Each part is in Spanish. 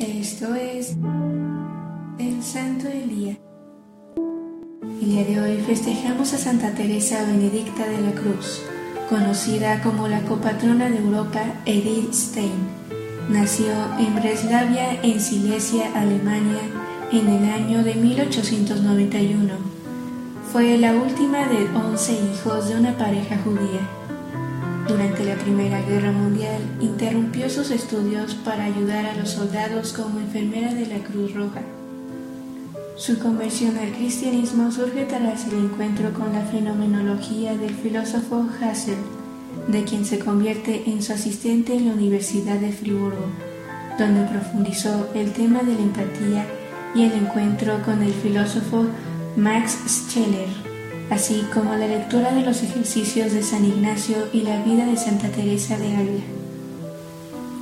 Esto es el Santo del Día. El día de hoy festejamos a Santa Teresa Benedicta de la Cruz, conocida como la copatrona de Europa Edith Stein. Nació en Breslavia, en Silesia, Alemania, en el año de 1891. Fue la última de 11 hijos de una pareja judía. Durante la Primera Guerra Mundial interrumpió sus estudios para ayudar a los soldados como enfermera de la Cruz Roja. Su conversión al cristianismo surge tras el encuentro con la fenomenología del filósofo Husserl, de quien se convierte en su asistente en la Universidad de Friburgo, donde profundizó el tema de la empatía y el encuentro con el filósofo Max Scheler así como la lectura de los ejercicios de San Ignacio y la vida de Santa Teresa de Ávila.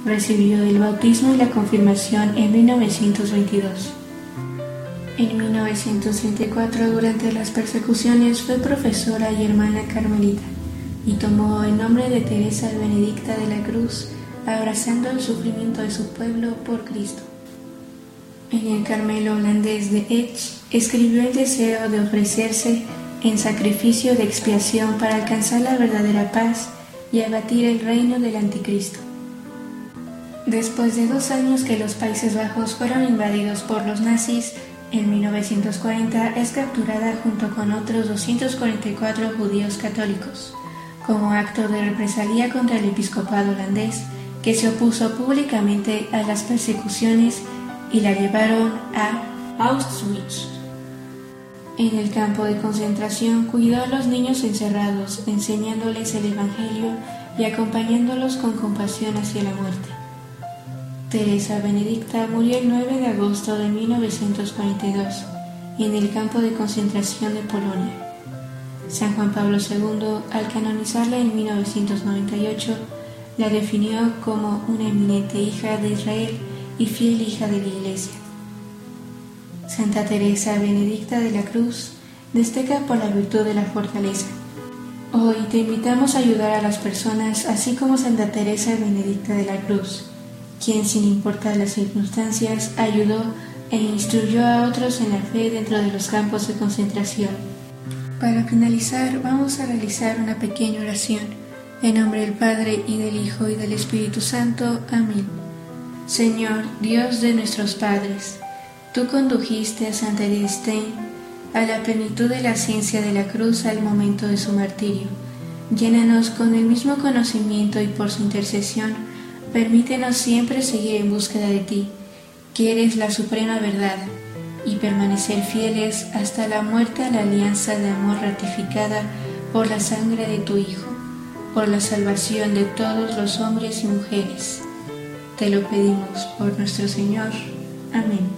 Recibió el bautismo y la confirmación en 1922. En 1934, durante las persecuciones, fue profesora y hermana carmelita y tomó el nombre de Teresa Benedicta de la Cruz, abrazando el sufrimiento de su pueblo por Cristo. En el Carmelo holandés de Edge escribió el deseo de ofrecerse en sacrificio de expiación para alcanzar la verdadera paz y abatir el reino del anticristo. Después de dos años que los Países Bajos fueron invadidos por los nazis, en 1940 es capturada junto con otros 244 judíos católicos, como acto de represalia contra el episcopado holandés, que se opuso públicamente a las persecuciones y la llevaron a Auschwitz. En el campo de concentración cuidó a los niños encerrados, enseñándoles el Evangelio y acompañándolos con compasión hacia la muerte. Teresa Benedicta murió el 9 de agosto de 1942 en el campo de concentración de Polonia. San Juan Pablo II, al canonizarla en 1998, la definió como una eminente hija de Israel y fiel hija de la Iglesia. Santa Teresa Benedicta de la Cruz destaca por la virtud de la fortaleza. Hoy te invitamos a ayudar a las personas así como Santa Teresa Benedicta de la Cruz, quien sin importar las circunstancias ayudó e instruyó a otros en la fe dentro de los campos de concentración. Para finalizar vamos a realizar una pequeña oración. En nombre del Padre y del Hijo y del Espíritu Santo. Amén. Señor, Dios de nuestros padres, Tú condujiste a Santa Edith Stein a la plenitud de la ciencia de la cruz al momento de su martirio. Llénanos con el mismo conocimiento y por su intercesión, permítenos siempre seguir en búsqueda de ti, que eres la suprema verdad, y permanecer fieles hasta la muerte a la alianza de amor ratificada por la sangre de tu Hijo, por la salvación de todos los hombres y mujeres. Te lo pedimos por nuestro Señor. Amén.